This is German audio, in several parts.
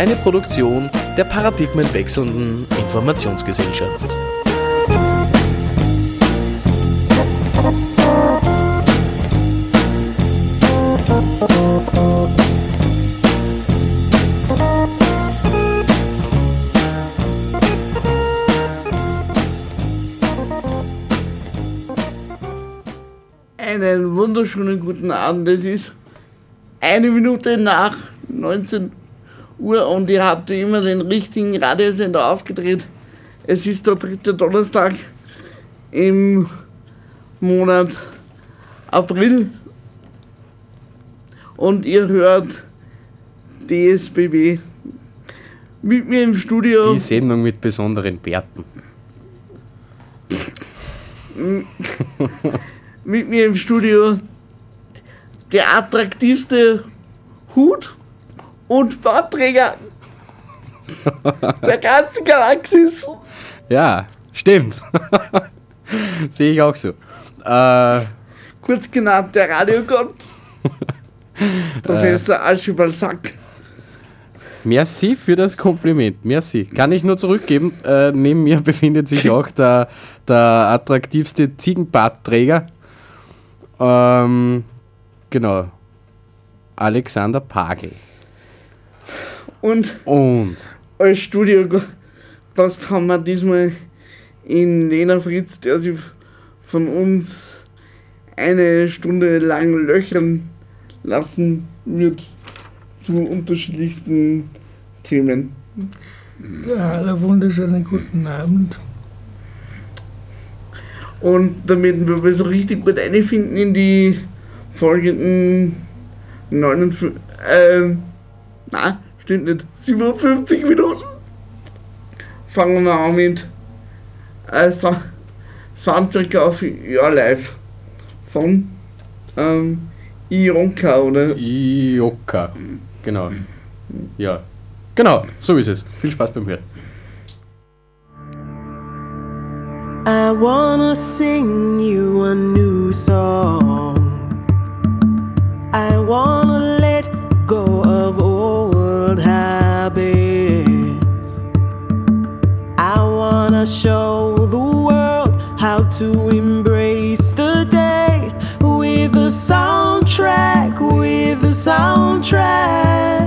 Eine Produktion der paradigmenwechselnden Informationsgesellschaft. Einen wunderschönen guten Abend. Es ist eine Minute nach 19 Uhr und ihr habt wie immer den richtigen Radiosender aufgedreht. Es ist der dritte Donnerstag im Monat April und ihr hört DSBB. Mit mir im Studio. Die Sendung mit besonderen Bärten. mit mir im Studio der attraktivste Hut und Bartträger der ganzen Galaxis. Ja, stimmt. Sehe ich auch so. Äh, Kurz genannt der Radiogott. Professor Archibald Sack. merci für das Kompliment. Merci. Kann ich nur zurückgeben. Äh, neben mir befindet sich auch der, der attraktivste Ziegenbartträger. Ähm, genau. Alexander Pagel. Und Und als Studiogast haben wir diesmal in Lena Fritz, der sich von uns eine Stunde lang löchern lassen wird zu unterschiedlichsten Themen. Ja, hallo, wunderschönen guten Abend. Und damit wir so richtig gut einfinden in die folgenden 59, äh, na, stimmt nicht, 57 Minuten, fangen wir an mit äh, so Soundtrack auf Your Life von ähm, Ionka, oder? Ioka. Genau. Ja. Genau, so ist es. Viel Spaß beim Hören. I wanna sing you a new song. I wanna let go of show the world how to embrace the day with a soundtrack, with a soundtrack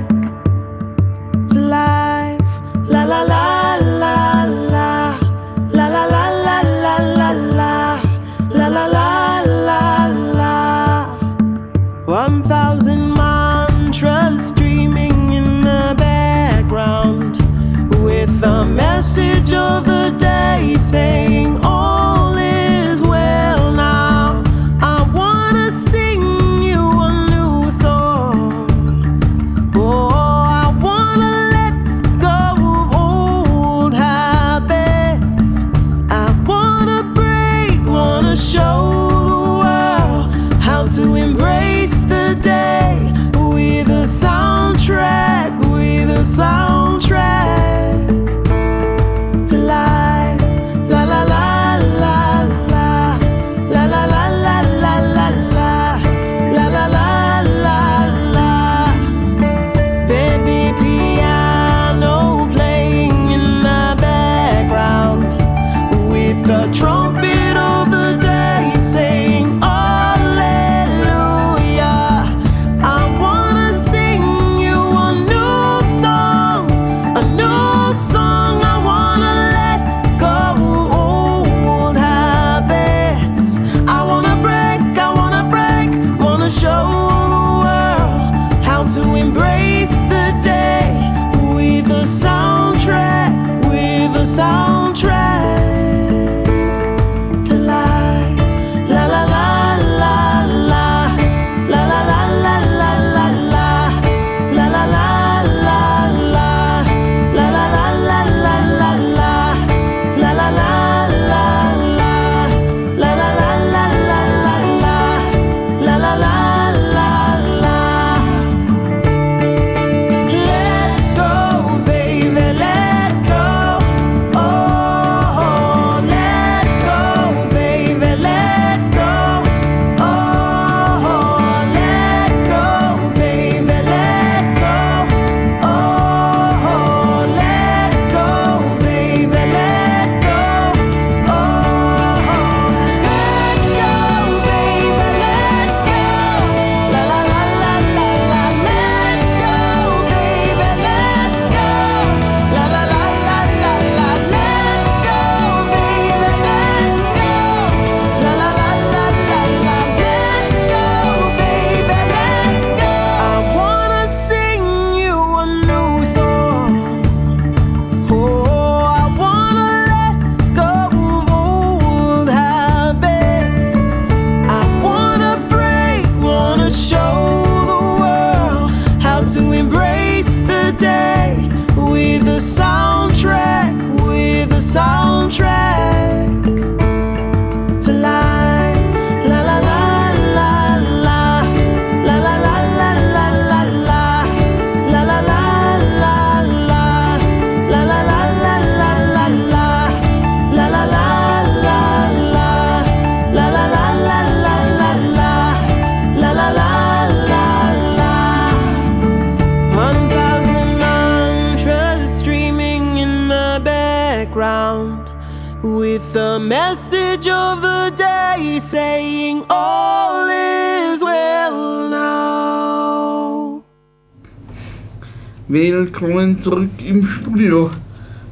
zurück im Studio,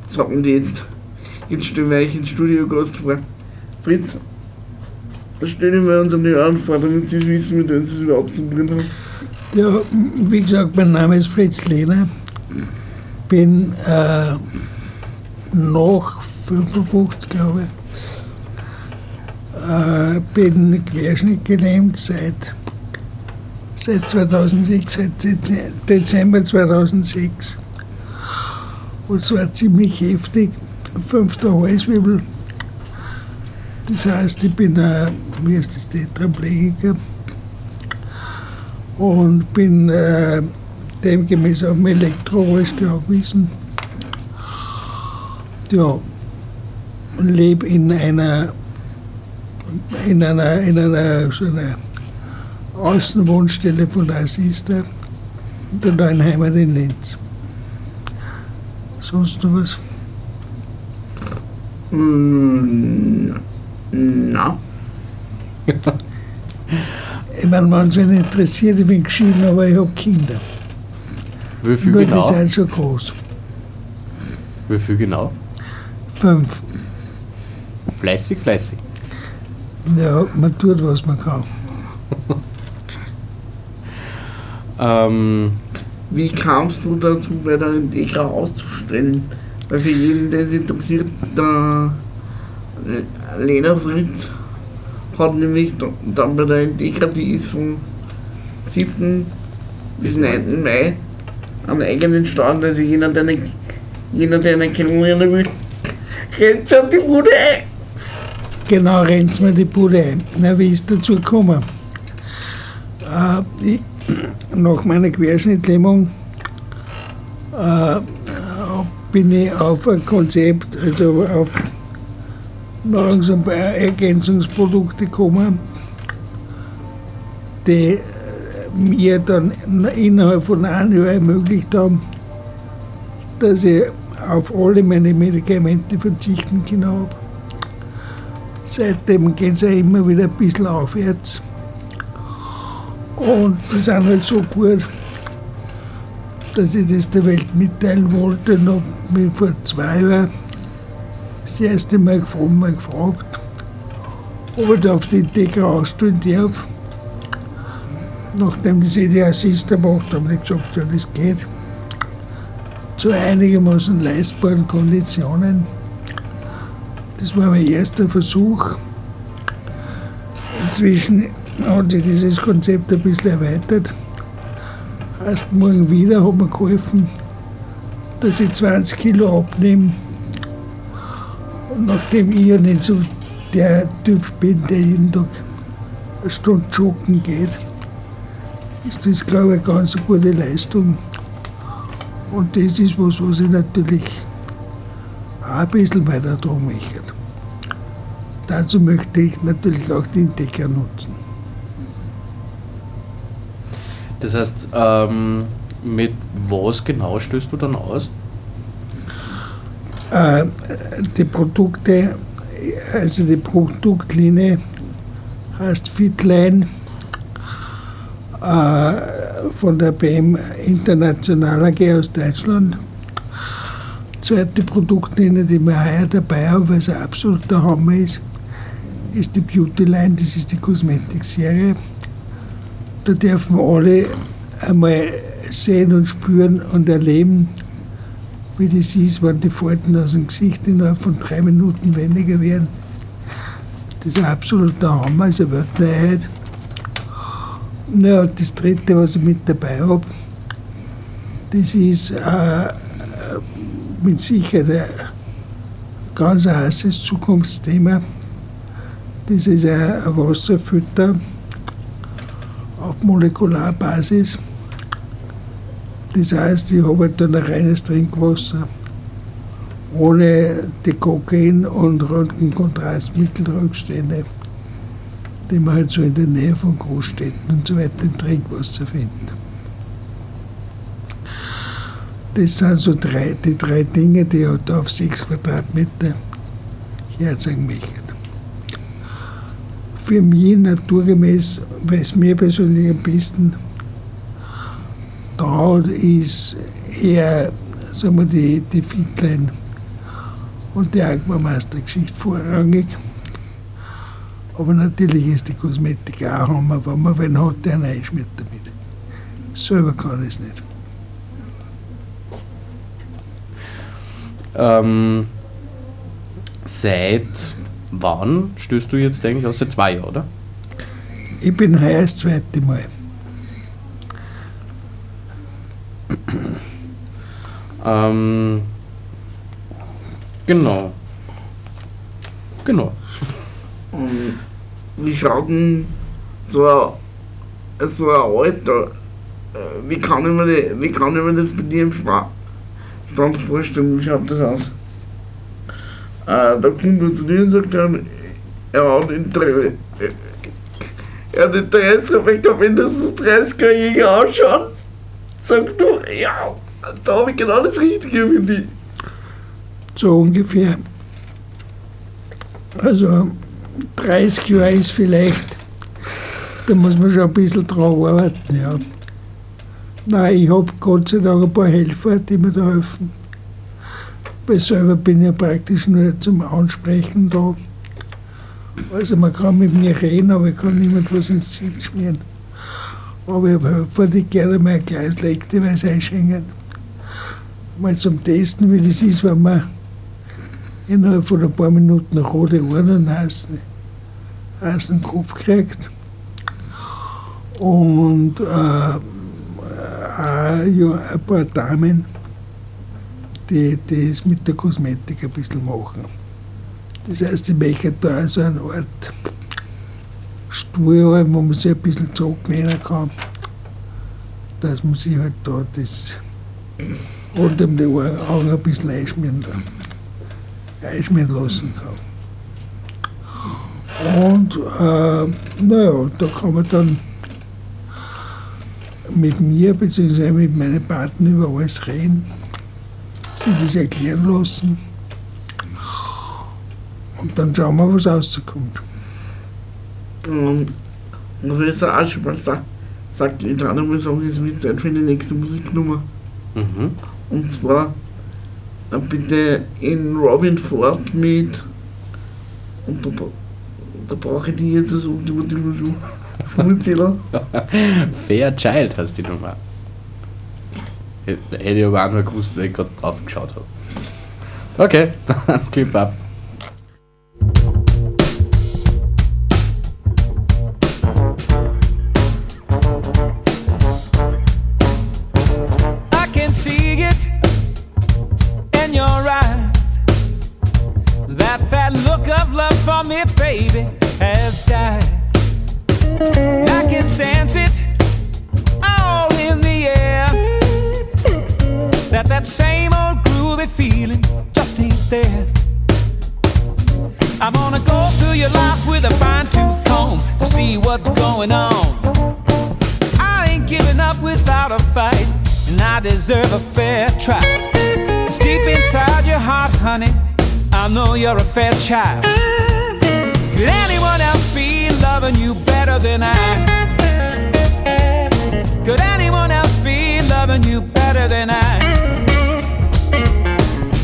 sagen die jetzt. Jetzt stellen wir euch den Studiogast vor. Fritz, stellen wir uns an die damit sie wissen, mit wem sie es überhaupt zu tun haben. Ja, wie gesagt, mein Name ist Fritz Lehner. Bin äh, noch 55, glaube ich. Äh, bin querschnittgelähmt seit, seit 2006, seit Dez- Dezember 2006. Und zwar ziemlich heftig. Fünfter Halswirbel. Das heißt, ich bin ein, wie heißt das, Tetraplegiker und bin äh, demgemäß auf dem Elektrorollstuhl angewiesen. Ja, lebe in einer, in einer, in einer, so einer Außenwohnstelle von der Assista in der neuen Heimat in Linz. Sonst noch was? Mm, na, Ich meine, wenn es mich interessiert, ich bin geschieden, aber ich habe Kinder. Wie viel Nur die genau? sind schon groß. Wie viel genau? Fünf. Fleißig, fleißig. Ja, man tut, was man kann. Ähm, wie kamst du dazu, bei der Integra auszustellen? Weil für jeden, der sich interessiert, der Lena Fritz hat nämlich da- dann bei der Integra, die ist vom 7. bis 9. Mai am eigenen Stand, also jener, der eine, jener, der eine kennenlernen will, rennt an die Bude ein. Genau, rennt mir die Bude ein. Na, wie ist dazu gekommen? Äh, ich, nach meiner Querschnittlähmung äh, bin ich auf ein Konzept, also auf Nahrungsergänzungsprodukte gekommen, die mir dann innerhalb von einem Jahr ermöglicht haben, dass ich auf alle meine Medikamente verzichten kann. Seitdem geht es ja immer wieder ein bisschen aufwärts. Und die sind halt so gut, dass ich das der Welt mitteilen wollte und habe mich vor zwei Jahren das erste Mal gefragt, mal gefragt ob ich da auf die Integra ausstellen darf. Nachdem das die Assist gemacht haben, habe ich gesagt, ja, das geht. Zu einigermaßen leistbaren Konditionen. Das war mein erster Versuch. Inzwischen hat sich dieses Konzept ein bisschen erweitert. Erst morgen wieder hat mir geholfen, dass ich 20 Kilo abnehme. Und nachdem ich ja nicht so der Typ bin, der jeden Tag eine Stunde joggen geht, ist das, glaube ich, eine ganz gute Leistung. Und das ist was, was ich natürlich auch ein bisschen weiter drum möchte. Dazu möchte ich natürlich auch die Integra nutzen. Das heißt, ähm, mit was genau stößt du dann aus? Äh, die Produkte, also die Produktlinie heißt Fitline äh, von der BM International AG aus Deutschland. Zweite Produktlinie, die wir heuer dabei haben, weil es ein absoluter Hammer ist, ist die Beauty Line, das ist die Kosmetikserie. Da dürfen alle einmal sehen und spüren und erleben, wie das ist, wenn die Falten aus dem Gesicht innerhalb von drei Minuten weniger werden. Das ist ein absoluter Hammer, ist eine Weltneuheit. Ja, und das dritte, was ich mit dabei habe, das ist äh, äh, mit Sicherheit ein ganz heißes Zukunftsthema. Das ist ein, Wasserfütter Molekularbasis. Das heißt, ich habe halt dann ein reines Trinkwasser ohne die Kokain- und Röntgenkontrastmittelrückstände, die man halt so in der Nähe von Großstädten und so weiter im Trinkwasser findet. Das sind so drei, die drei Dinge, die hat auf sechs Quadratmeter herzeigen möchte. Für mich naturgemäß, weil es mir persönlich am besten traut, ist eher sagen wir, die, die Fitline und die Aquameister-Geschichte vorrangig. Aber natürlich ist die Kosmetik auch Hammer, wenn man wen hat, der einen einschmiert damit. Selber kann ich es nicht. Ähm, seit wann stößt du jetzt eigentlich aus? Seit zwei Jahren, oder? Ich bin heuer das zweite Mal. Ähm, genau. Genau. Und wie schaut denn so ein, so ein Alter, äh, wie kann, ich mir die, wie kann ich mir das bei dir im Sta- Stand vorstellen, wie schaut das aus? Da dir und sagt dann, er hat Interesse, er hat Interesse, aber ich kann mindestens 30er Jäger ausschauen. Sagst du, ja, da habe ich genau das Richtige für dich. So ungefähr. Also 30 Jahre ist vielleicht, da muss man schon ein bisschen dran arbeiten, ja. Nein, ich habe Gott sei Dank ein paar Helfer, die mir da helfen. Weil selber bin ich ja praktisch nur zum Ansprechen da. Also man kann mit mir reden, aber ich kann niemand was ins Gesicht schmieren. Aber ich habe die gerne mal ein Glas Lekteweis einschenken. Mal zum Testen, wie das ist, wenn man innerhalb von ein paar Minuten rote Ohren und heißen, Kopf kriegt. Und äh, auch, ein paar Damen, die es mit der Kosmetik ein bisschen machen. Das heißt, ich möchte da so eine Art Stuhl wo man sich ein bisschen zurücklehnen kann, dass man sich halt da das rund um die Augen ein bisschen einschmieren einschmieren lassen kann. Und äh, naja, da kann man dann mit mir bzw. mit meinen Partnern über alles reden, sich das erklären lassen und dann schauen wir, was rauskommt. Ähm, und wie es auch schon mal sagt, sagt ich gerade mal sagen, es wird Zeit für die nächste Musiknummer. Mhm. Und zwar äh, bitte in Robin Ford mit. Und da, da brauche ich die jetzt als ultimativen Schu- Schulzähler. Fair Child heißt die Nummer. Hätte ich aber auch nur gewusst, weil ich gerade drauf geschaut habe. Okay, dann Clip ab. You're a fair child. Could anyone else be loving you better than I? Could anyone else be loving you better than I?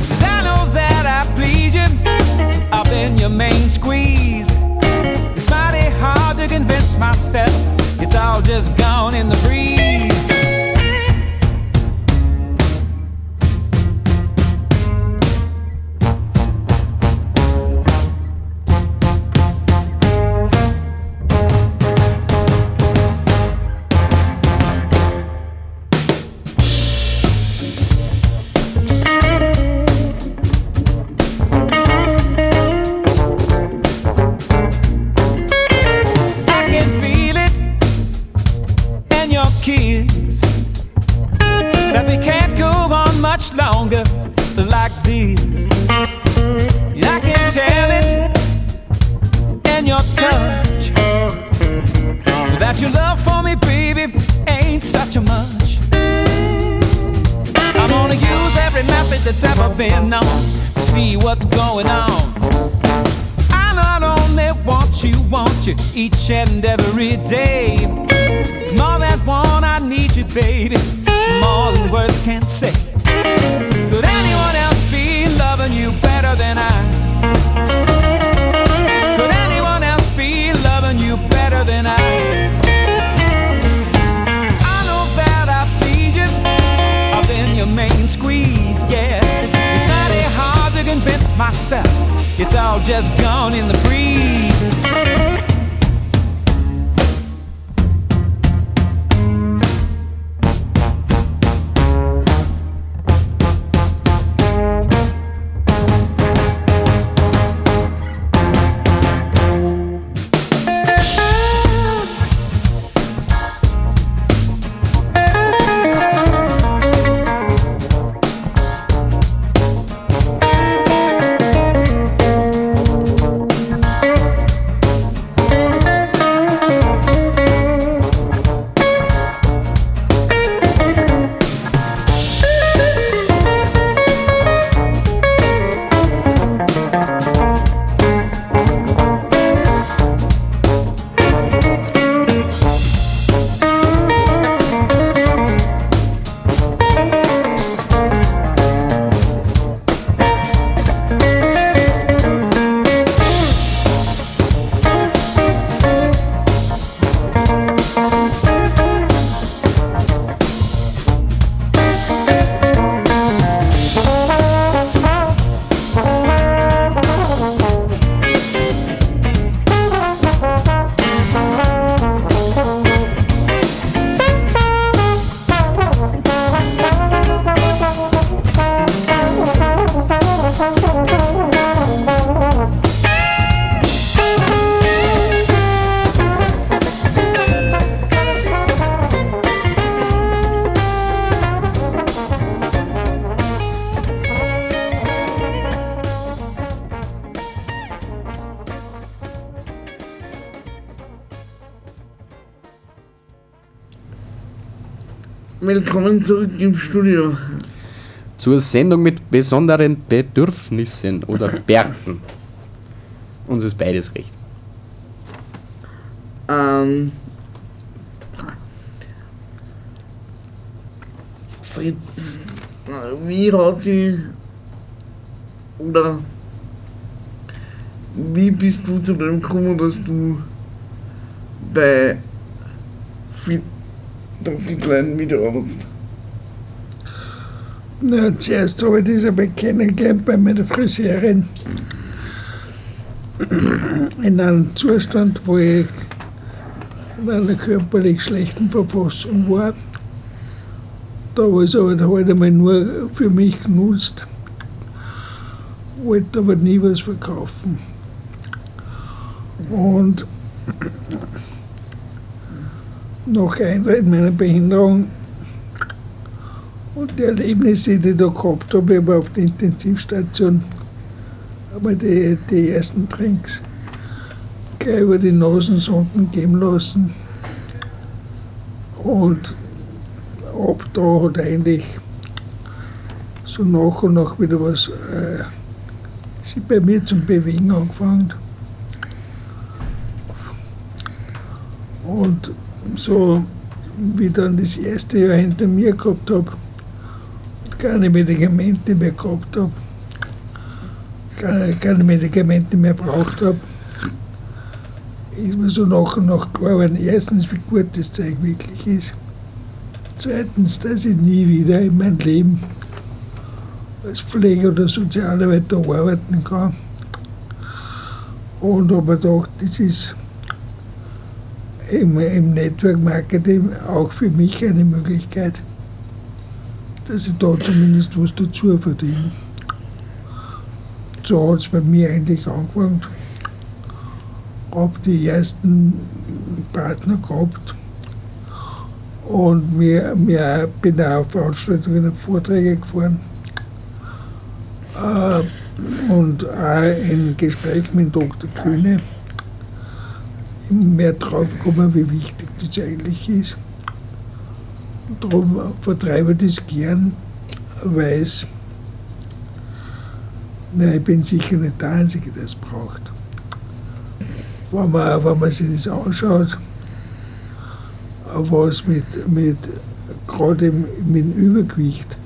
'Cause I know that I please you, I've been your main squeeze. It's mighty hard to convince myself it's all just gone in the breeze. Every that's ever been known to see what's going on. I not only want you, want you each and every day. More than one, I need you, baby. More than words can say. Could anyone else be loving you better than I? Could anyone else be loving you better than I? I know myself it's all just gone in the breeze. Willkommen zurück im Studio. Zur Sendung mit besonderen Bedürfnissen oder Bärten. Uns ist beides recht. Ähm, Fritz, wie hat sie oder wie bist du zu dem gekommen, dass du bei Fit, der Fitline mitarbeitest? Na, zuerst habe ich das kennengelernt bei meiner Friseurin. In einem Zustand, wo ich in einer körperlich schlechten Verfassung war. Da ich es aber halt einmal nur für mich genutzt. Wollte aber nie was verkaufen. Und nach Eintritt meiner Behinderung und die Erlebnisse, die ich da gehabt habe, ich habe auf der Intensivstation einmal die, die ersten Drinks gleich über die Nasensonden geben lassen. Und ab da hat eigentlich so nach und nach wieder was äh, sich bei mir zum Bewegen angefangen. Und so wie dann das erste Jahr hinter mir gehabt habe und keine Medikamente mehr gehabt habe, keine, keine Medikamente mehr braucht habe, ist mir so nach und nach klar geworden, erstens, wie gut das Zeug wirklich ist. Zweitens, dass ich nie wieder in meinem Leben als Pfleger oder Sozialarbeiter arbeiten kann. Und habe gedacht, das ist im, im Network Marketing auch für mich eine Möglichkeit, dass ich da zumindest was dazu verdiene. So hat es bei mir eigentlich angefangen. Habe die ersten Partner gehabt und mir, mir bin auch auf Veranstaltungen und Vorträge gefahren. Äh, und auch in Gespräch mit Dr. Kühne mehr drauf gekommen, wie wichtig das eigentlich ist. Darum vertreibe ich das gern, weil es, na, ich bin sicher nicht der Einzige, der es braucht. wenn man, wenn man sich das anschaut, was mit, mit gerade mit dem Übergewicht,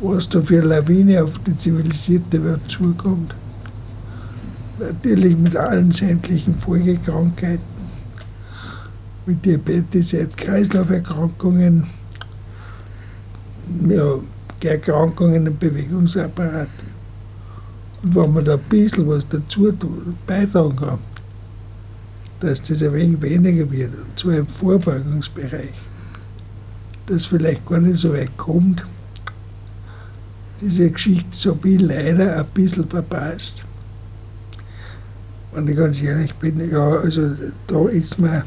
was da für Lawine auf die zivilisierte Welt zukommt. Natürlich mit allen sämtlichen Folgekrankheiten, mit Diabetes, Herz-Kreislauf-Erkrankungen, ja, Erkrankungen im Bewegungsapparat. Und wenn man da ein bisschen was dazu beitragen kann, dass das ein wenig weniger wird, und zwar im Vorbeugungsbereich, dass vielleicht gar nicht so weit kommt. Diese Geschichte so ich leider ein bisschen verpasst. Wenn ich ganz ehrlich bin, ja, also da ist mir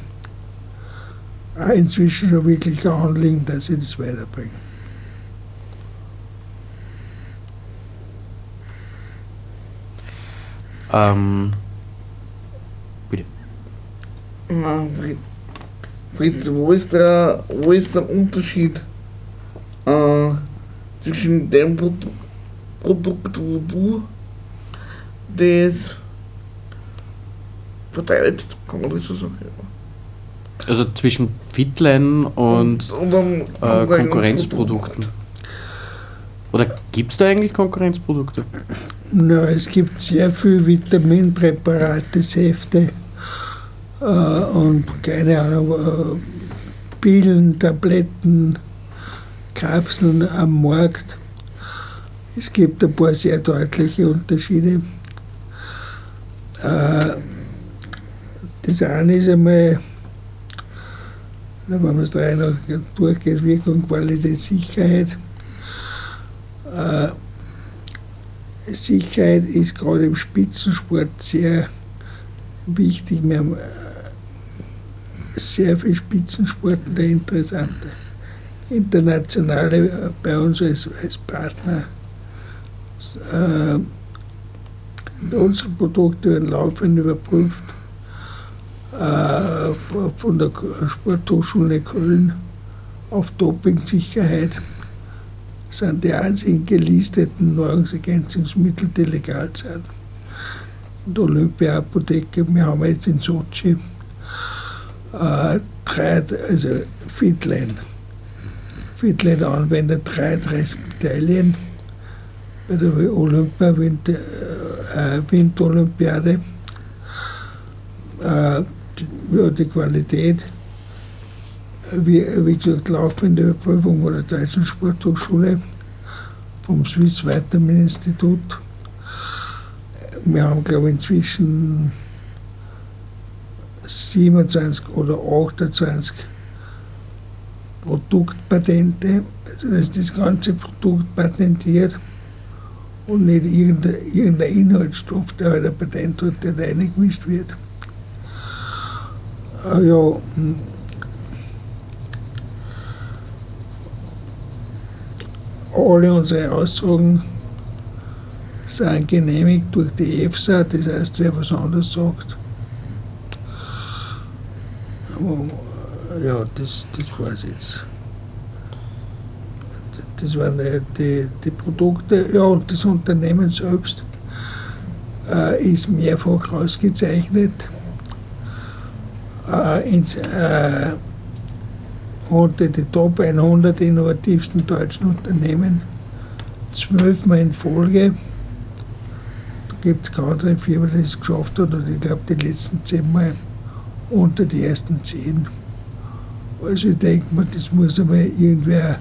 auch inzwischen schon wirklich ein Anliegen, dass ich das weiterbringe. Ähm, Na, Fritz, wo ist der, wo ist der Unterschied äh, zwischen dem Produ Produkt, wo du das vertreibst, kann man das so sagen? also zwischen Fitline und und dann äh, Konkurrenzprodukten. Oder gibt es da eigentlich Konkurrenzprodukte? Na, es gibt sehr viel Vitaminpräparate, Säfte äh, und keine Ahnung, äh, Pillen, Tabletten, Kapseln am Markt. Es gibt ein paar sehr deutliche Unterschiede. Äh, das eine ist einmal, wenn man es drei noch durchgeht, Wirkung, Qualität, Sicherheit. Äh, Sicherheit ist gerade im Spitzensport sehr wichtig. Wir haben äh, sehr viele Spitzensportler interessante. Internationale äh, bei uns als, als Partner. Äh, unsere Produkte werden laufend überprüft von- von der Sporthochschule Köln auf Dopingsicherheit sind die einzigen gelisteten Nahrungsergänzungsmittel, die legal sind. In der Olympia-Apotheke, wir haben jetzt in Sochi äh, drei, also Fitline, Fitline-Anwender, 33 Medaillen bei der Olympia Winter, äh, Winterolympiade. Äh, die, Qualität wie, wie gesagt, laufende Überprüfung von der Deutschen Sporthochschule, vom Swiss Vitamin Institut. Wir haben, glaube ich, inzwischen 27 oder 28 Produktpatente, also dass das ganze Produkt patentiert und nicht irgendein, irgendein Inhaltsstoff, der halt ein Patent hat, der da reingemischt wird. Ah ja, hm. alle unsere Aussagen sind genehmigt durch die EFSA, das heißt, wer was anderes sagt. Ja, das, das war es jetzt. Das waren die, die, die Produkte. Ja, und das Unternehmen selbst äh, ist mehrfach ausgezeichnet. Äh, ins, äh, unter die Top 100 innovativsten deutschen Unternehmen zwölfmal in Folge. Da gibt es keine andere Firma, die es geschafft hat, und ich glaube, die letzten zehnmal unter die ersten zehn. Also ich denke mir, das muss einmal irgendwer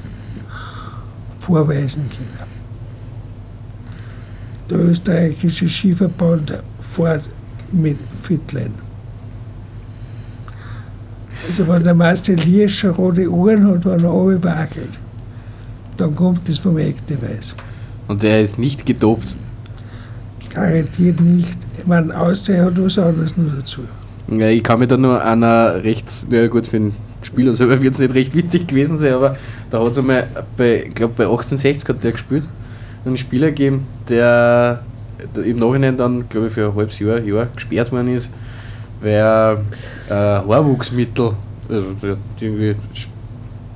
vorweisen können. Der österreichische Skiverband fährt mit Fitline. Also wenn der Marcel Hirsch schon rote Uhren hat, wenn er alle wackelt, dann kommt das vom Activise. Und der ist nicht gedopt. Garantiert nicht. Ich meine, außer er hat was anderes nur dazu. Ja, ich kann mich da nur einer rechts, ja gut, für den Spieler selber wird es nicht recht witzig gewesen sein, aber da hat es einmal, bei, ich glaube bei 1860 hat der gespielt, einen Spieler gegeben, der im Nachhinein dann, glaube ich, für ein halbes Jahr, Jahr gesperrt worden ist, weil er äh, Haarwuchsmittel, also irgendwie sch-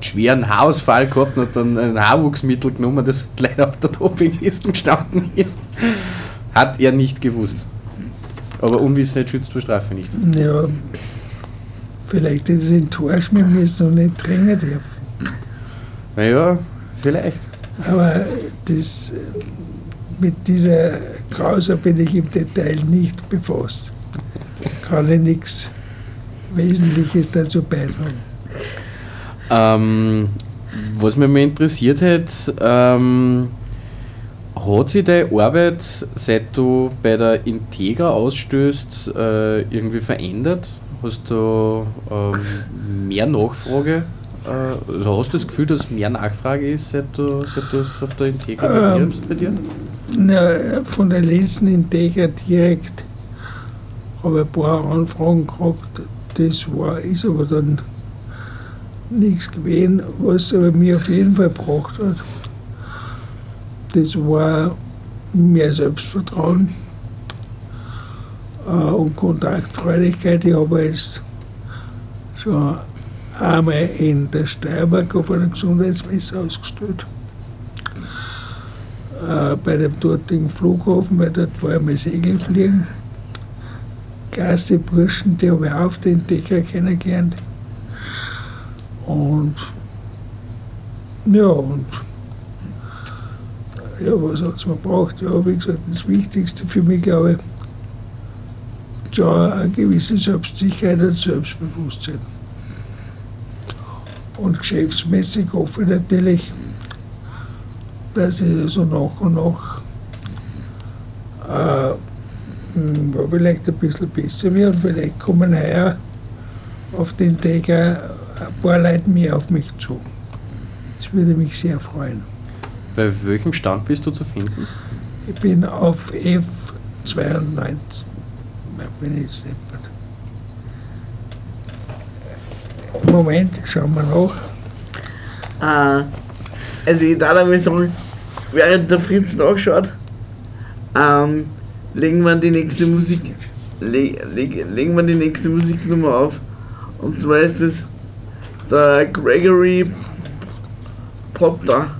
schweren Haarausfall gehabt und hat dann ein Haarwuchsmittel genommen, das leider auf der Dopingliste gestanden ist. Hat er nicht gewusst. Aber Unwissenheit schützt vor Strafe nicht. Ja, vielleicht hätte ich es enttäuschen müssen und nicht drängen dürfen. Naja, vielleicht. Aber das, mit dieser Causa bin ich im Detail nicht befasst. Kann ich nichts Wesentliches dazu beitragen. Ähm, was mich mal interessiert hat, ähm, hat sich deine Arbeit, seit du bei der Integra ausstößt, äh, irgendwie verändert? Hast du ähm, mehr Nachfrage? Äh, also hast du das Gefühl, dass mehr Nachfrage ist, seit du, seit du es auf der Integra Ähm, bei dir? Na, von der letzten Integra direkt habe ein paar Anfragen gehabt. Das war, ist aber dann nichts gewesen, was aber mir auf jeden Fall gebracht hat. Das war mehr Selbstvertrauen äh, und Kontaktfreudigkeit. Ich habe jetzt schon einmal in der Steiermark auf einer Gesundheitsmesse ausgestellt äh, bei dem dortigen Flughafen, weil dort war einmal Segelfliegen. Klasse Burschen, die habe ich auch auf der Integra kennengelernt. Und ja, und ja, was hat es mir gebracht? Ja, wie gesagt, das Wichtigste für mich, glaube ich, schon eine gewisse Selbstsicherheit und Selbstbewusstsein. Und geschäftsmäßig hoffe ich natürlich, dass ich so nach und nach äh, ja, vielleicht ein bisschen besser wird und vielleicht kommen heuer auf den auch ein paar Leute mehr auf mich zu. Das würde mich sehr freuen. Bei welchem Stand bist du zu finden? Ich bin auf F92. Ja, bin ich seppert. Moment, schauen wir nach. Äh, also ich darf einmal sagen, während der Fritz nachschaut, ähm, legen wir die nächste Musik, le, leg, legen wir die nächste Musiknummer auf. Und zwar ist es der Gregory Potter.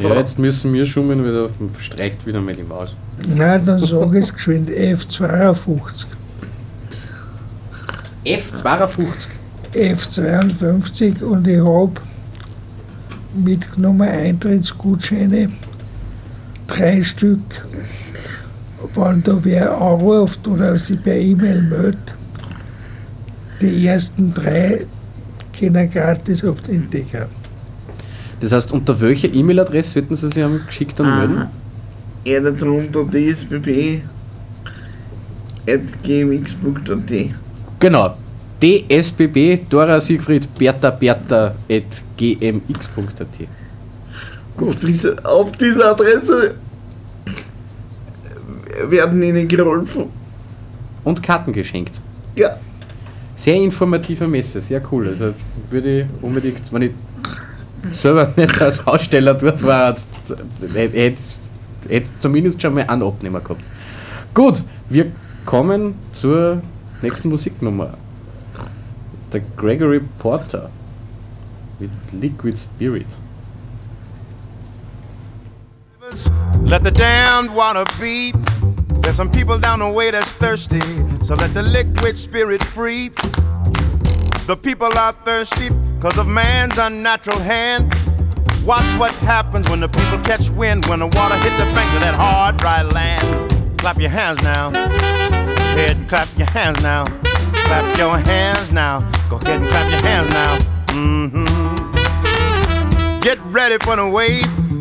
Ja, jetzt müssen wir schummen, weil da streikt wieder mal die Maus. Nein, dann sage ich es geschwind F52. F52. F52 und ich habe mitgenommen Eintrittsgutscheine, drei Stück. Wenn da wer anruft oder sich per E-Mail meldet, die ersten drei können gratis auf den Integra. Das heißt, unter welcher E-Mail-Adresse sollten Sie sich am geschickt dann melden? Aha. Er hat drunter dsbb at gmx.at. Genau. DSBB Dora Siegfried Bertha Bertha at gmx.at. Auf diese, auf diese Adresse werden Ihnen geholfen. Und Karten geschenkt. Ja, Sehr informative Messe, sehr cool. Also würde ich unbedingt, wenn ich selber nicht als Aussteller dort war, hätte hätte- zumindest schon mal einen Abnehmer gehabt. Gut, wir kommen zur nächsten Musiknummer. Der Gregory Porter mit Liquid Spirit. Let the damned water beat. There's some people down the way that's thirsty, so let the liquid spirit free. The people are thirsty because of man's unnatural hand. Watch what happens when the people catch wind, when the water hit the banks of that hard, dry land. Clap your hands now. Go ahead and clap your hands now. Clap your hands now. Go ahead and clap your hands now. Mm-hmm. Get ready for the wave.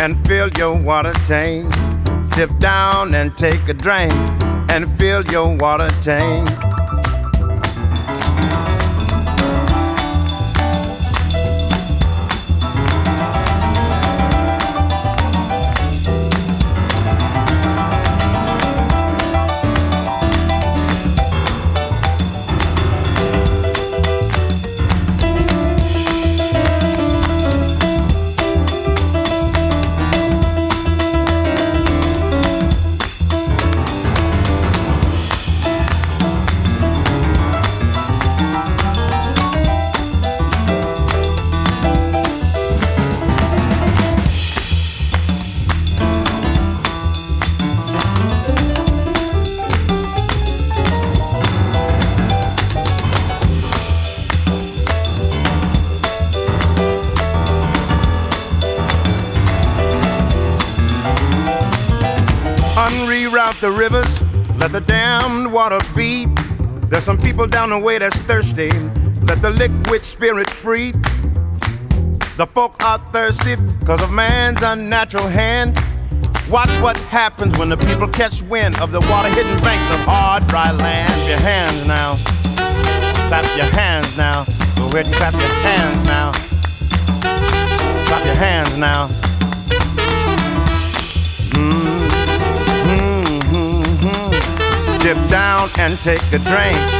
and fill your water tank. Dip down and take a drink and fill your water tank. Down the way that's thirsty, let the liquid spirit free. The folk are thirsty because of man's unnatural hand. Watch what happens when the people catch wind of the water hidden banks of hard, dry land. Clap Your hands now. Clap your hands now. Go ahead and clap your hands now. Clap your hands now. Mm-hmm. Dip down and take a drink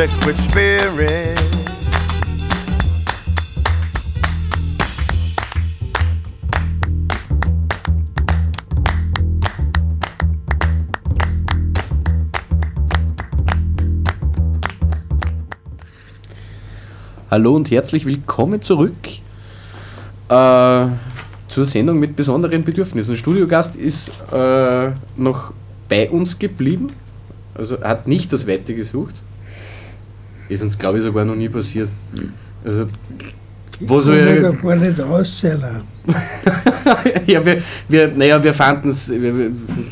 Liquid spirit. Hallo und herzlich willkommen zurück äh, zur Sendung mit besonderen Bedürfnissen. Studiogast ist äh, noch bei uns geblieben, also hat nicht das Weite gesucht. Ist uns, glaube ich, sogar noch nie passiert. Also, wo soll Ich gar nicht auszählen. ja, wir, wir, naja, wir fanden es, wir,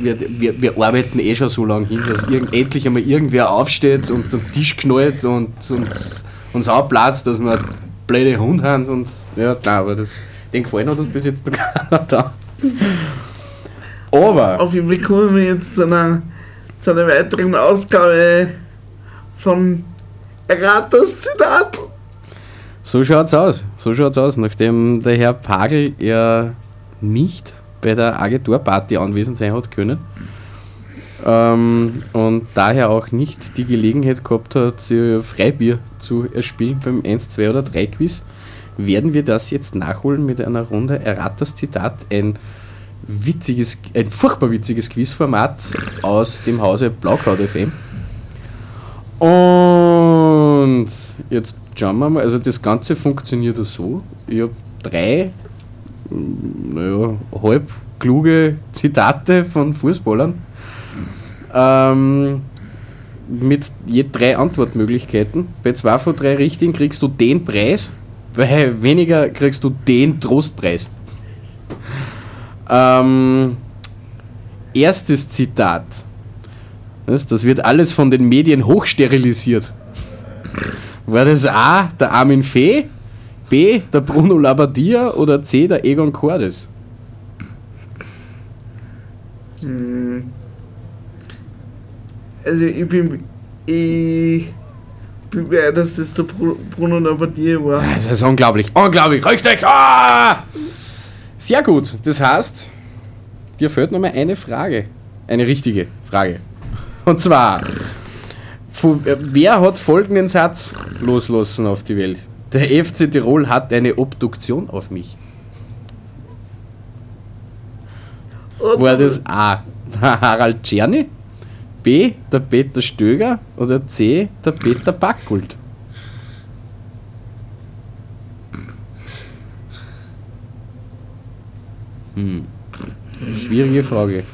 wir, wir, wir arbeiten eh schon so lange hin, dass irgend, endlich einmal irgendwer aufsteht und den Tisch knallt und uns, uns aufplatzt, dass wir blöde Hund haben und ja, nein, aber das, den Gefallen hat uns bis jetzt noch keiner da. Aber, Auf jeden Fall kommen wir jetzt zu einer, zu einer weiteren Ausgabe von Ratas Zitat. so schaut's aus, so schaut's aus, nachdem der Herr Pagel ja nicht bei der Agenturparty anwesend sein hat können ähm, und daher auch nicht die Gelegenheit gehabt hat, Freibier zu erspielen beim 1, 2 oder 3 Quiz, werden wir das jetzt nachholen mit einer Runde Erratas Zitat, ein witziges, ein furchtbar witziges Quizformat aus dem Hause Blaukraut FM. Und jetzt schauen wir mal, also das Ganze funktioniert so. Ich habe drei, mm, naja, halb kluge Zitate von Fußballern ähm, mit je drei Antwortmöglichkeiten. Bei zwei von drei richtigen kriegst du den Preis, bei weniger kriegst du den Trostpreis. Ähm, erstes Zitat. Das wird alles von den Medien hochsterilisiert. War das A, der Armin Fee, B, der Bruno Labbadia oder C, der Egon Cordes? Also ich bin. Ich bin mir, dass das der Bru- Bruno Labbadia war. Das ist unglaublich, unglaublich, richtig! Ah! Sehr gut, das heißt, dir fehlt noch mal eine Frage. Eine richtige Frage. Und zwar, äh, wer hat folgenden Satz loslassen auf die Welt? Der FC Tirol hat eine Obduktion auf mich. Und War das A, der Harald Czerny, B, der Peter Stöger oder C, der Peter Backkult? Hm. Schwierige Frage.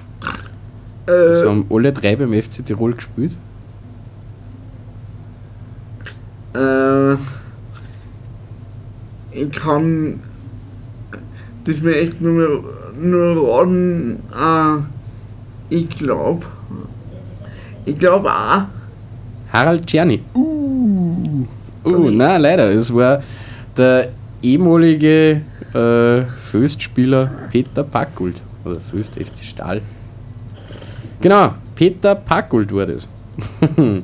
Äh, haben alle drei beim FC Tirol gespielt? äh, ich kann das mir echt nur, mehr, nur raten. Äh, ich glaube. Ich glaube auch. Harald Czerny. Uh, uh nein, leider. Es war der ehemalige äh, Föstspieler Peter Packult. Oder Föst FC Stahl. Genau, Peter Packult war das.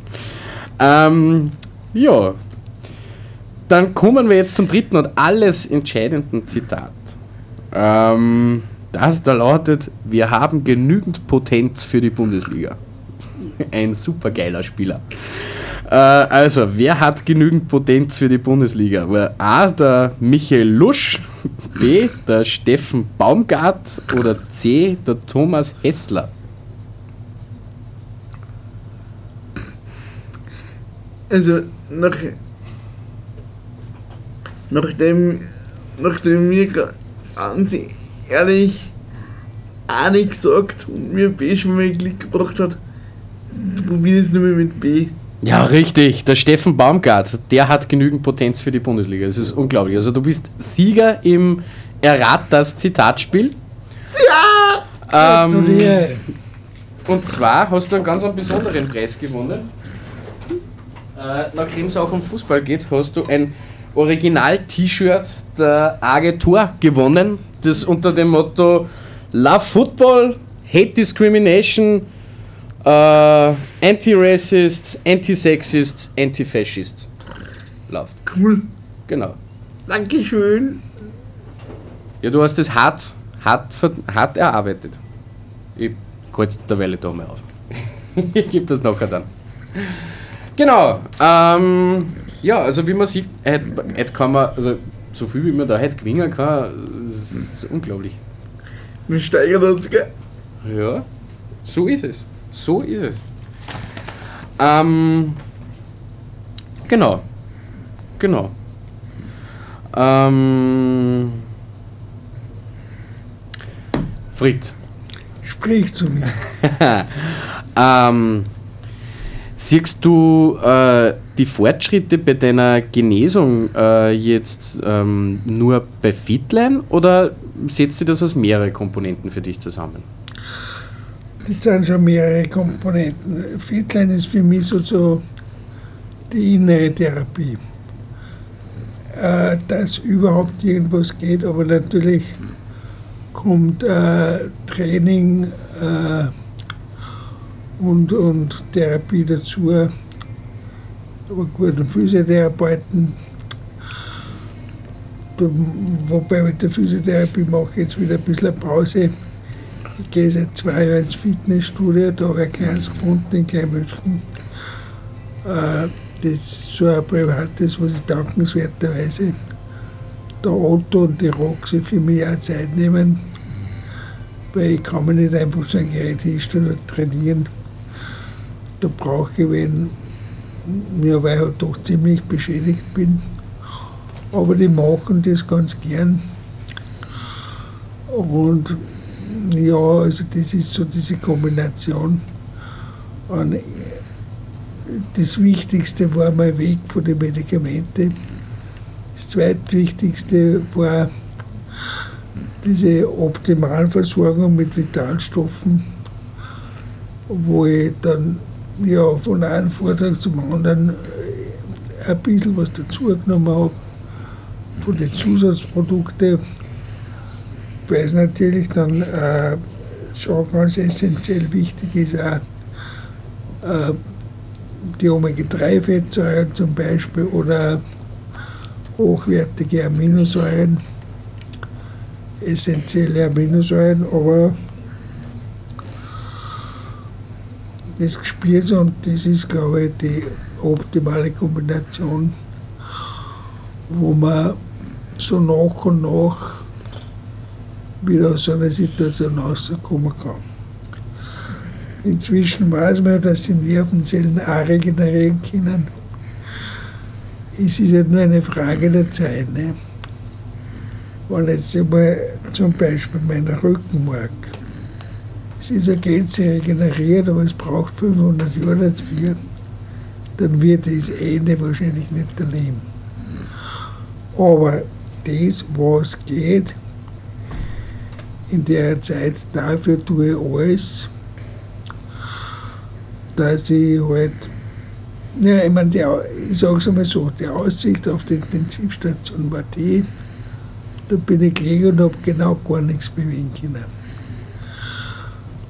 ähm, ja. Dann kommen wir jetzt zum dritten und alles entscheidenden Zitat. Ähm, das da lautet: Wir haben genügend Potenz für die Bundesliga. Ein supergeiler Spieler. Äh, also, wer hat genügend Potenz für die Bundesliga? War A, der Michael Lusch, B, der Steffen Baumgart oder C, der Thomas Hessler? Also, nach, nachdem, nachdem mir ganz ehrlich eine gesagt und mir B schon mal Glück gebracht hat, probiere es nur mal mit B. Ja, richtig. Der Steffen Baumgart, der hat genügend Potenz für die Bundesliga. Das ist unglaublich. Also du bist Sieger im Errat das Zitatspiel. Ja! Ähm, und zwar hast du einen ganz einen besonderen Preis gewonnen. Äh, nachdem es auch um Fußball geht, hast du ein Original-T-Shirt der Agentur gewonnen, das unter dem Motto Love Football, Hate Discrimination, äh, Anti-Racists, Anti-Sexists, Anti-Fascists läuft. Cool. Genau. Dankeschön. Ja, du hast das hart, hart, hart erarbeitet. Ich halte derweil da mal auf. ich gebe das nachher dann. Genau. Ähm, ja, also wie man sieht, heute, heute kann man, also so viel wie man da heute gewinnen kann, ist unglaublich. Wir steigern uns, gell? Ja, so ist es. So ist es. Ähm, genau. Genau. Ähm, Fritz. Sprich zu mir. ähm, siehst du äh, die Fortschritte bei deiner Genesung äh, jetzt ähm, nur bei Fitline oder setzt sich das aus mehrere Komponenten für dich zusammen? Das sind schon mehrere Komponenten. Fitline ist für mich so, so die innere Therapie. Äh, dass überhaupt irgendwas geht, aber natürlich kommt äh, Training äh, und, und Therapie dazu. Aber guten Physiotherapeuten. Wobei mit der Physiotherapie mache ich jetzt wieder ein bisschen Pause. Ich gehe seit zwei Jahren ins Fitnessstudio, da habe ich ein kleines gefunden in Kleinmünchen. Äh, das ist so ein privates, was ich dankenswerterweise der Otto und die Roxy für mich auch Zeit nehmen, weil ich kann mir nicht einfach so ein Gerät hinstellen und trainieren. Da brauche ich wen, ja, weil ich halt doch ziemlich beschädigt bin. Aber die machen das ganz gern. Und ja, also das ist so diese Kombination. Und das Wichtigste war mein Weg von den Medikamenten. Das zweitwichtigste war diese Optimalversorgung mit Vitalstoffen, wo ich dann ja, von einem Vortrag zum anderen äh, ein bisschen was dazugenommen habe, von den Zusatzprodukten, weil es natürlich dann äh, schon ganz essentiell wichtig ist, auch äh, die Omega-3-Fettsäuren zum Beispiel oder hochwertige Aminosäuren, essentielle Aminosäuren, aber das gespielt und das ist, glaube ich, die optimale Kombination, wo man so nach und nach wieder aus so einer Situation rauskommen kann. Inzwischen weiß man, dass die Nervenzellen auch regenerieren können. Es ist ja nur eine Frage der Zeit. Ne? Wenn jetzt einmal zum Beispiel mein Rückenmark, ja gänzlich regeneriert, aber es braucht 500 Jahre dafür, dann wird das Ende wahrscheinlich nicht erleben. Aber das, was geht, in der Zeit, dafür tue ich alles, dass ich halt, ja, ich meine, die, ich sage es einmal so, die Aussicht auf die Intensivstation war die, da bin ich gelegen und habe genau gar nichts bewegen können.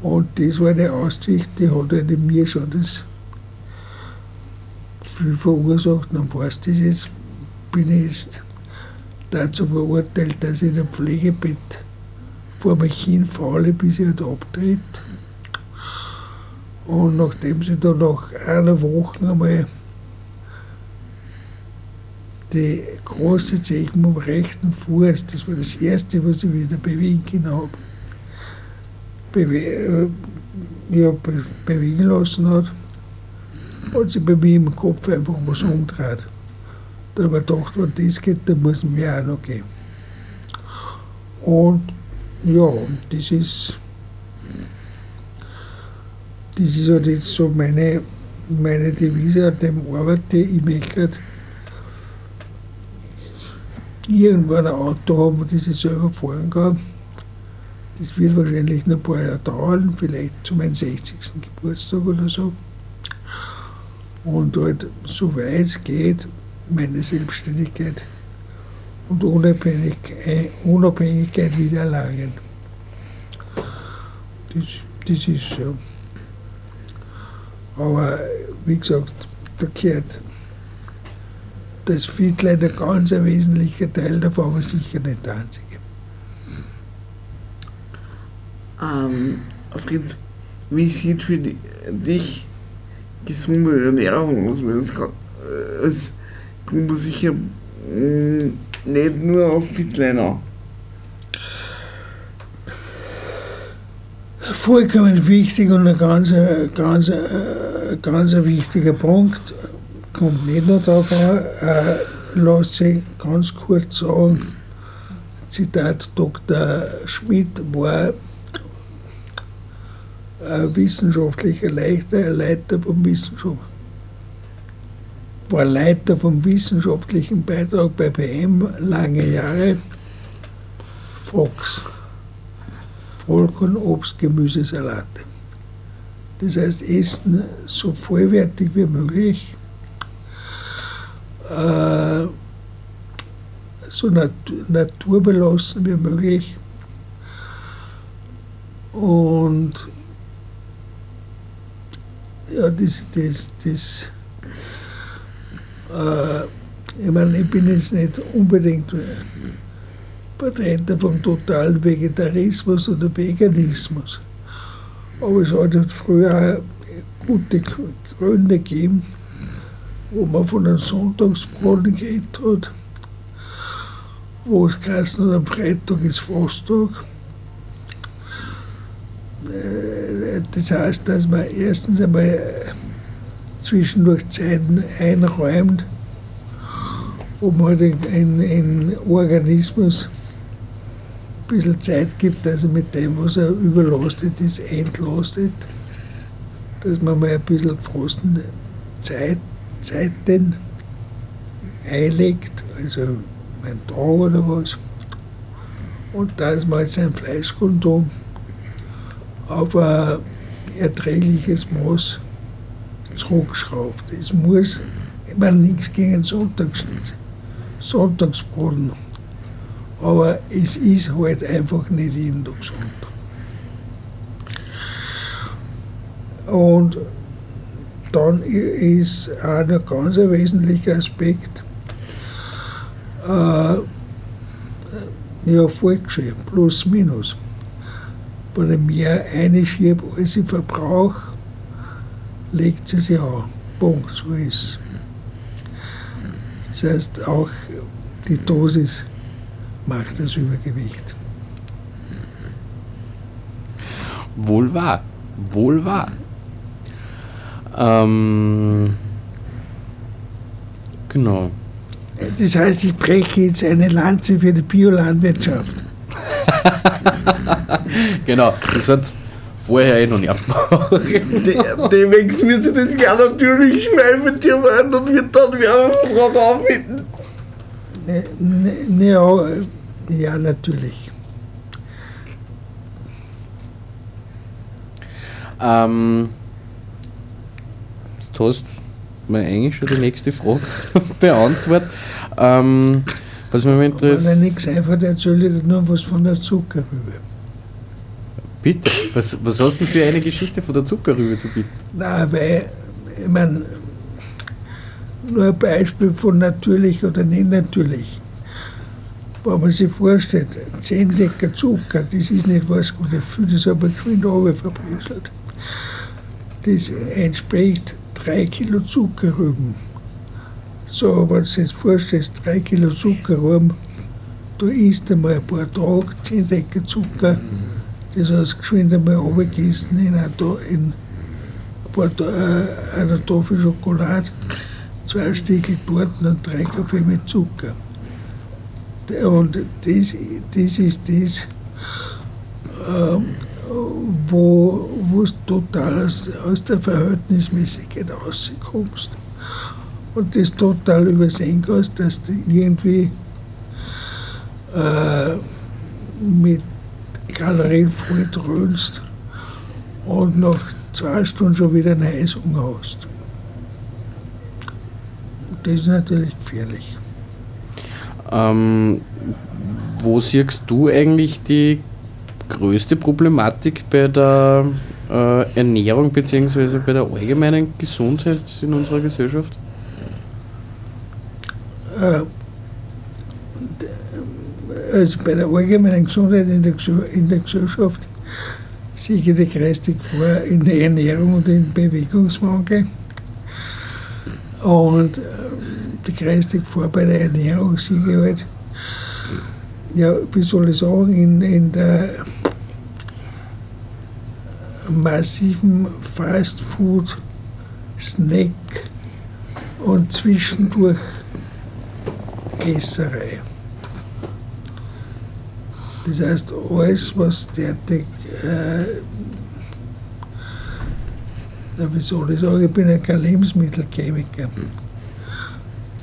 Und das war eine Aussicht, die hat halt in mir schon das viel verursacht. Dann weißt du, jetzt bin ich jetzt dazu verurteilt, dass ich in einem Pflegebett vor mich hinfalle, bis ich halt abtritt. Und nachdem sie da nach einer Woche einmal die große Zechen am rechten Fuß, das war das erste, was ich wieder bewegen habe. Bewe äh, ja, be bewegen lassen hat, hat sich bei mir im Kopf einfach was umgedreht. Da habe ich gedacht, wenn das geht, dann muss es mir auch noch gehen. Und ja, das ist, das ist halt jetzt so meine, meine Devise, an dem arbeite ich. Möchte irgendwann ein Auto haben, das ich selber fahren kann. Das wird wahrscheinlich noch ein paar Jahre dauern, vielleicht zu meinem 60. Geburtstag oder so. Und halt, soweit es geht, meine Selbstständigkeit und Unabhängig, äh, Unabhängigkeit wieder erlangen. Das, das ist so. Aber wie gesagt, da gehört das Fiedlein ein ganz wesentlicher Teil davon, aber sicher nicht der einzige. Ähm, Fritz, wie sieht für di- dich gesunde Ernährung aus? Es, kommt sicher nicht nur auf Fitlein an. Vollkommen wichtig und ein ganz, äh, ganz, äh, ganz wichtiger Punkt, kommt nicht nur darauf an, äh, lässt sich ganz kurz sagen, Zitat Dr. Schmidt war wissenschaftlicher Leiter, Leiter vom Wissenschaft, war Leiter vom wissenschaftlichen Beitrag bei BM lange Jahre. Fox. Vollkorn, Obst, Gemüse, Salate. Das heißt, essen so vollwertig wie möglich, äh, so nat naturbelassen wie möglich und ja, das, das, das äh, ich meine, ich bin jetzt nicht unbedingt Vertreter vom totalen Vegetarismus oder Veganismus. Aber es hat halt früher gute Gründe gegeben, wo man von einem Sonntagsbrot geredet hat, wo es geheißen hat, am Freitag ist Fasttag. Äh, Das heißt, dass man erstens einmal äh, zwischendurch Zeiten einräumt, wo man halt in, in Organismus ein bisschen Zeit gibt, dass er mit dem, was er überlastet ist, entlastet. Dass man mal ein bisschen Frosten Zeit, Zeiten einlegt, also mein Tag oder was. Und dass man jetzt sein Fleischkonsum auf ein erträgliches Maß zurückschraubt. Es muss, ich meine, nichts gegen Sonntagsschnitzel, Sonntagsbroten. Aber es ist halt einfach nicht jeden Tag Sonntag. Und dann ist auch noch ganz ein wesentlicher Aspekt, äh, ja, Volksschule, plus minus. Wenn ich mehr einschiebe, als ich verbrauche, legt sie sich an. Punkt, so ist Das heißt, auch die Dosis macht das Übergewicht. Wohl wahr. Wohl wahr. Ähm, genau. Das heißt, ich breche jetzt eine Lanze für die Biolandwirtschaft. Genau, das hat vorher eh noch nicht abgemacht. De- Demnächst wird sich das gar natürlich Schweinetier werden und wird dann Werbevertrag aufhängen. Ne, ne, ne, ja, äh, ja, natürlich. Ähm, jetzt hast du mir eigentlich schon die nächste Frage beantwortet. Ähm, was mich mal Wenn mir interessiert. nichts einfällt, erzähle ich dir nur was von der Zuckerrübe. Bitte, was, was hast du für eine Geschichte von der Zuckerrübe zu bieten? Na, weil, ich meine, nur ein Beispiel von natürlich oder nicht natürlich. Wenn man sich vorstellt, 10 Liter Zucker, das ist nicht was Gutes viel, das ich geschwind runterverbröselt. Das entspricht 3 Kilo Zuckerrüben. So, wenn du dir jetzt vorstellst, drei Kilo Zucker rum, du isst einmal ein paar Tage, zehn Deckel Zucker, das heißt geschwind einmal runtergießen in, ein, in Ta- äh, einer Tafel Schokolade, zwei Stückel Torten und drei Kaffee mit Zucker. Und das, das ist das, ähm, wo wo du total aus, aus der Verhältnismäßigkeit rauskommst und das total übersehen kannst, dass du irgendwie äh, mit Kalorien voll dröhnst und nach zwei Stunden schon wieder einen Heißhunger hast. Und das ist natürlich gefährlich. Ähm, wo siehst du eigentlich die größte Problematik bei der äh, Ernährung bzw. bei der allgemeinen Gesundheit in unserer Gesellschaft? Äh, also bei der allgemeinen Gesundheit in der, in der Gesellschaft sehe ich die größte Gefahr in der Ernährung und im Bewegungsmangel. Und äh, die größte Gefahr bei der Ernährung ich halt, ja, wie soll ich sagen, in, in der massiven Fastfood, Snack und zwischendurch Esserei. Das heißt, alles, was derartig, äh, wie soll ich sagen, ich bin ja kein Lebensmittelchemiker.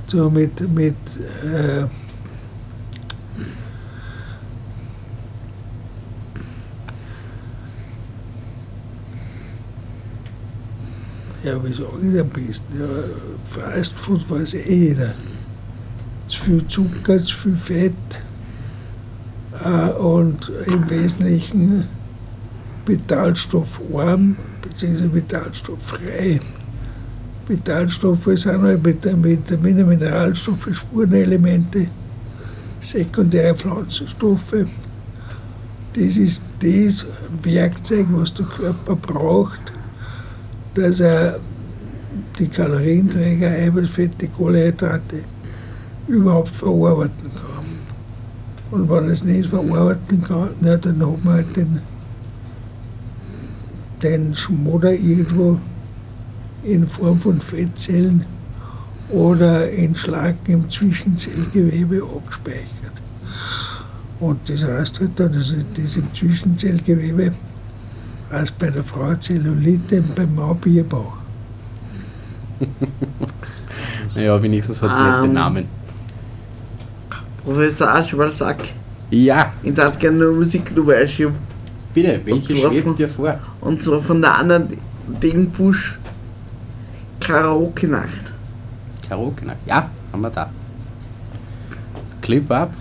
So mit, mit äh, ja, wie sage ich am besten? Ja, Fast Food weiß eh jeder zu viel Zucker, zu viel Fett und im Wesentlichen vitalstoffarm bzw. vitalstofffrei. Vitalstoffe sind halt mit Vitamine, Mineralstoffe, Spurenelemente, sekundäre Pflanzenstoffe. Das ist das Werkzeug, was der Körper braucht, dass er die Kalorienträger, Eiweißfette, Kohlenhydrate überhaupt verarbeiten kann. Und wenn er es nicht verarbeiten kann, na, dann hat man halt den, den Schmodder irgendwo in Form von Fettzellen oder in Schlacken im Zwischenzellgewebe abgespeichert. Und das heißt halt dann, dass das im Zwischenzellgewebe als bei der Frau Zellulite und beim Mann Bierbauch. Naja, wenigstens hat es nette Ähm. Namen. Professor Aschwalsack, Ja, ich darf gerne eine Musiknummer einschieben. bitte, welche schwebt dir vor? Und zwar von der anderen Degenbusch Karaoke-Nacht. Karaoke, na, ja, haben wir da. Clip ab.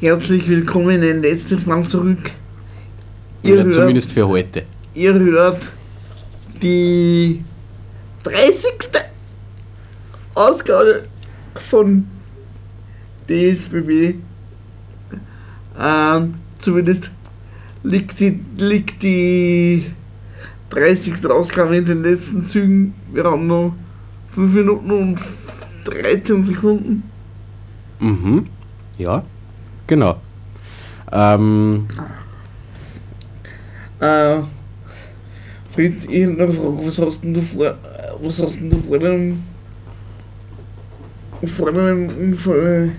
Herzlich willkommen ein letztes Mal zurück. Ihr Oder hört, zumindest für heute. ihr hört die 30. Ausgabe von DSBB. Ähm, zumindest liegt die, liegt die 30. Ausgabe in den letzten Zügen. Wir haben noch 5 Minuten und 13 Sekunden. Mhm. Ja, genau. Ähm, Äh, Fritz, eine Frage, was hast denn du vor, was hast denn du vor deinem, vor deinem Unfall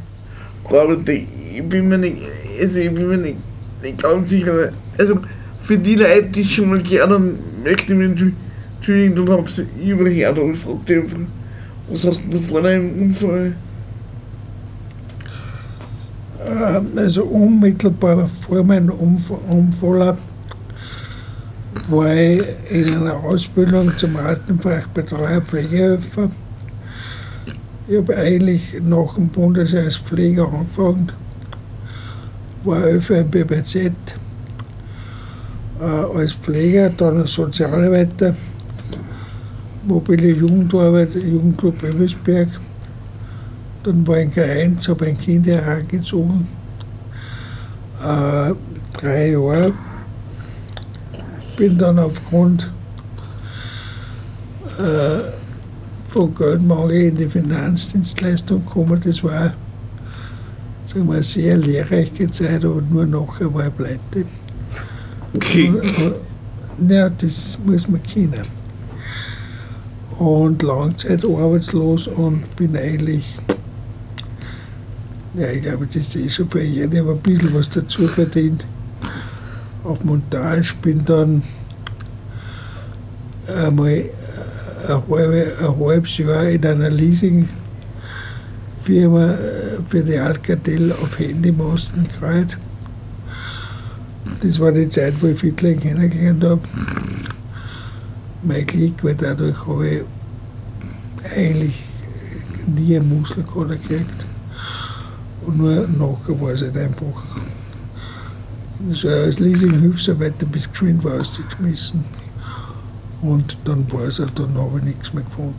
gearbeitet? Ich bin mir nicht, also ich bin mir nicht, nicht ganz sicher, also für die Leute, die schon mal gehört haben, möchte ich mich entschuldigen, entschuldigen, dann hab's überhört, aber ich frag dich einfach, was hast denn du vor deinem Unfall? Ähm, Also unmittelbar vor meinem Unfall war ich in einer Ausbildung zum Altenfachbetreuer Pflegehelfer. Ich habe eigentlich nach dem Bundesheer als Pfleger angefangen, war Helfer im BBZ, äh, als Pfleger, dann als Sozialarbeiter, mobile Jugendarbeit, Jugendclub Ebelsberg. Dann war ich in Karenz, habe ein Kind herangezogen. Äh, drei Jahre. Bin dann aufgrund äh, von Geldmangel in die Finanzdienstleistung gekommen. Das war sagen wir, eine sehr lehrreiche Zeit, aber nur nachher war ich pleite. Ja, das muss man kennen. Und Langzeit arbeitslos und bin eigentlich, ja, ich glaube, das ist eh schon verjährt, ich habe ein bisschen was dazu verdient. Auf Montage bin dann einmal ein, halbe, ein halbes Jahr in einer Leasingfirma äh, für die Alcatel auf Handymasten gekreuzt. Das war die Zeit, wo ich Fiedler kennengelernt habe. Mein Glück, weil dadurch habe ich eigentlich nie einen Muskelkater gekriegt. Nur nachher war es halt einfach. So als Leasing-Hilfsarbeiter bis geschwind war ausgeschmissen. Und dann war es auch, dann habe ich nichts mehr gefunden.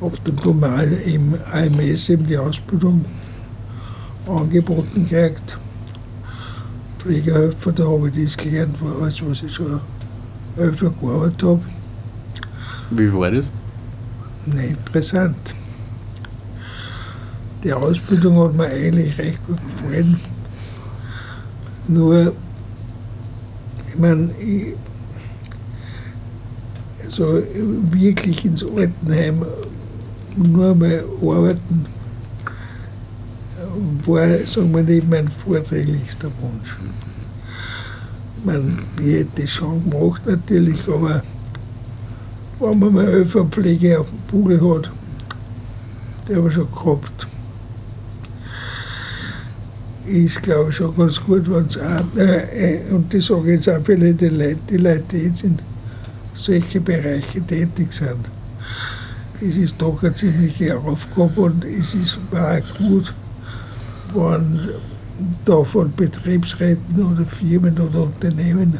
Habe dann mir im AMS eben die Ausbildung angeboten gekriegt. Pflegehelfer, da habe ich das gelernt, alles, was ich schon Helfer gearbeitet habe. wie war das? Nee, interessant. Die Ausbildung hat mir eigentlich recht gut gefallen. Nur, ich meine, ich, so wirklich ins Altenheim nur mal arbeiten, war, sagen wir nicht, mein vordringlichster Wunsch. Ich meine, ich hätte das schon gemacht natürlich, aber wenn man mal Helferpflege auf dem Bugel hat, der habe ich schon gehabt, ist, glaube ich, schon ganz gut, wenn es äh, äh, und das sage ich jetzt auch für die Leute, die Leute, die jetzt in solche Bereiche tätig sind. Es ist doch eine ziemliche Aufgabe und es ist, auch gut, wenn da von Betriebsräten oder Firmen oder Unternehmen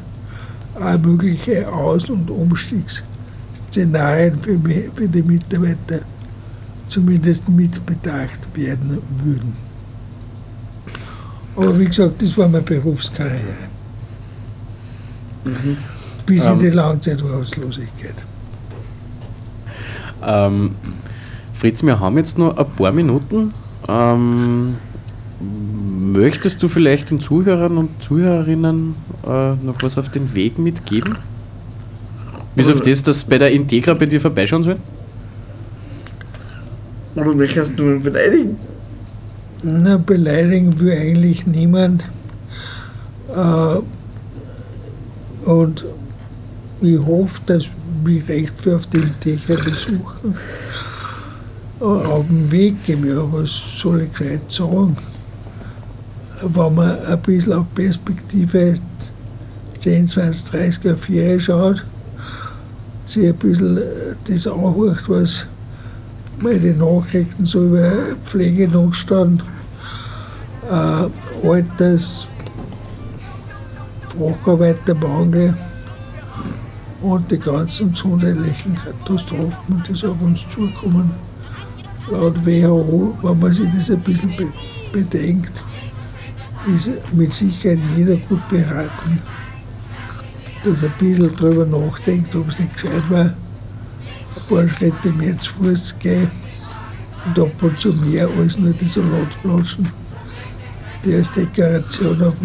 auch mögliche Aus- und Umstiegsszenarien für, für die Mitarbeiter zumindest mitbedacht werden würden. Aber wie gesagt, das war meine Berufskarriere. Bis in Ähm. die Langzeitarbeitslosigkeit. Ähm, Fritz, wir haben jetzt noch ein paar Minuten. Ähm, möchtest du vielleicht den Zuhörern und Zuhörerinnen äh, noch was auf den Weg mitgeben? Bis auf das, dass bei der Integra bei dir vorbeischauen soll? Oder mich kannst du mal beleidigen? Na, beleidigen will eigentlich niemand. Äh, und ich hoffe, dass mich recht viel auf die Integra besuchen. Äh, auf dem Weg gehen, ja, was soll ich gescheit sagen? Wenn man ein bisschen auf Perspektive 10, 20, 30 Jahre Jahre schaut, sich ein bisschen äh, das anhört, was meine Nachrichten so über Pflegenotstand, äh, Alters, Facharbeitermangel und die ganzen gesundheitlichen Katastrophen, die so auf uns zukommen. Laut WHO, wenn man sich das ein bisschen be bedenkt, ist mit Sicherheit jeder gut beraten, dass er ein bisschen drüber nachdenkt, ob es nicht gescheit war, paar Schritte mehr zu Fuß gehen und ab und zu mehr als nur die Salatplatschen, die als Dekoration auf dem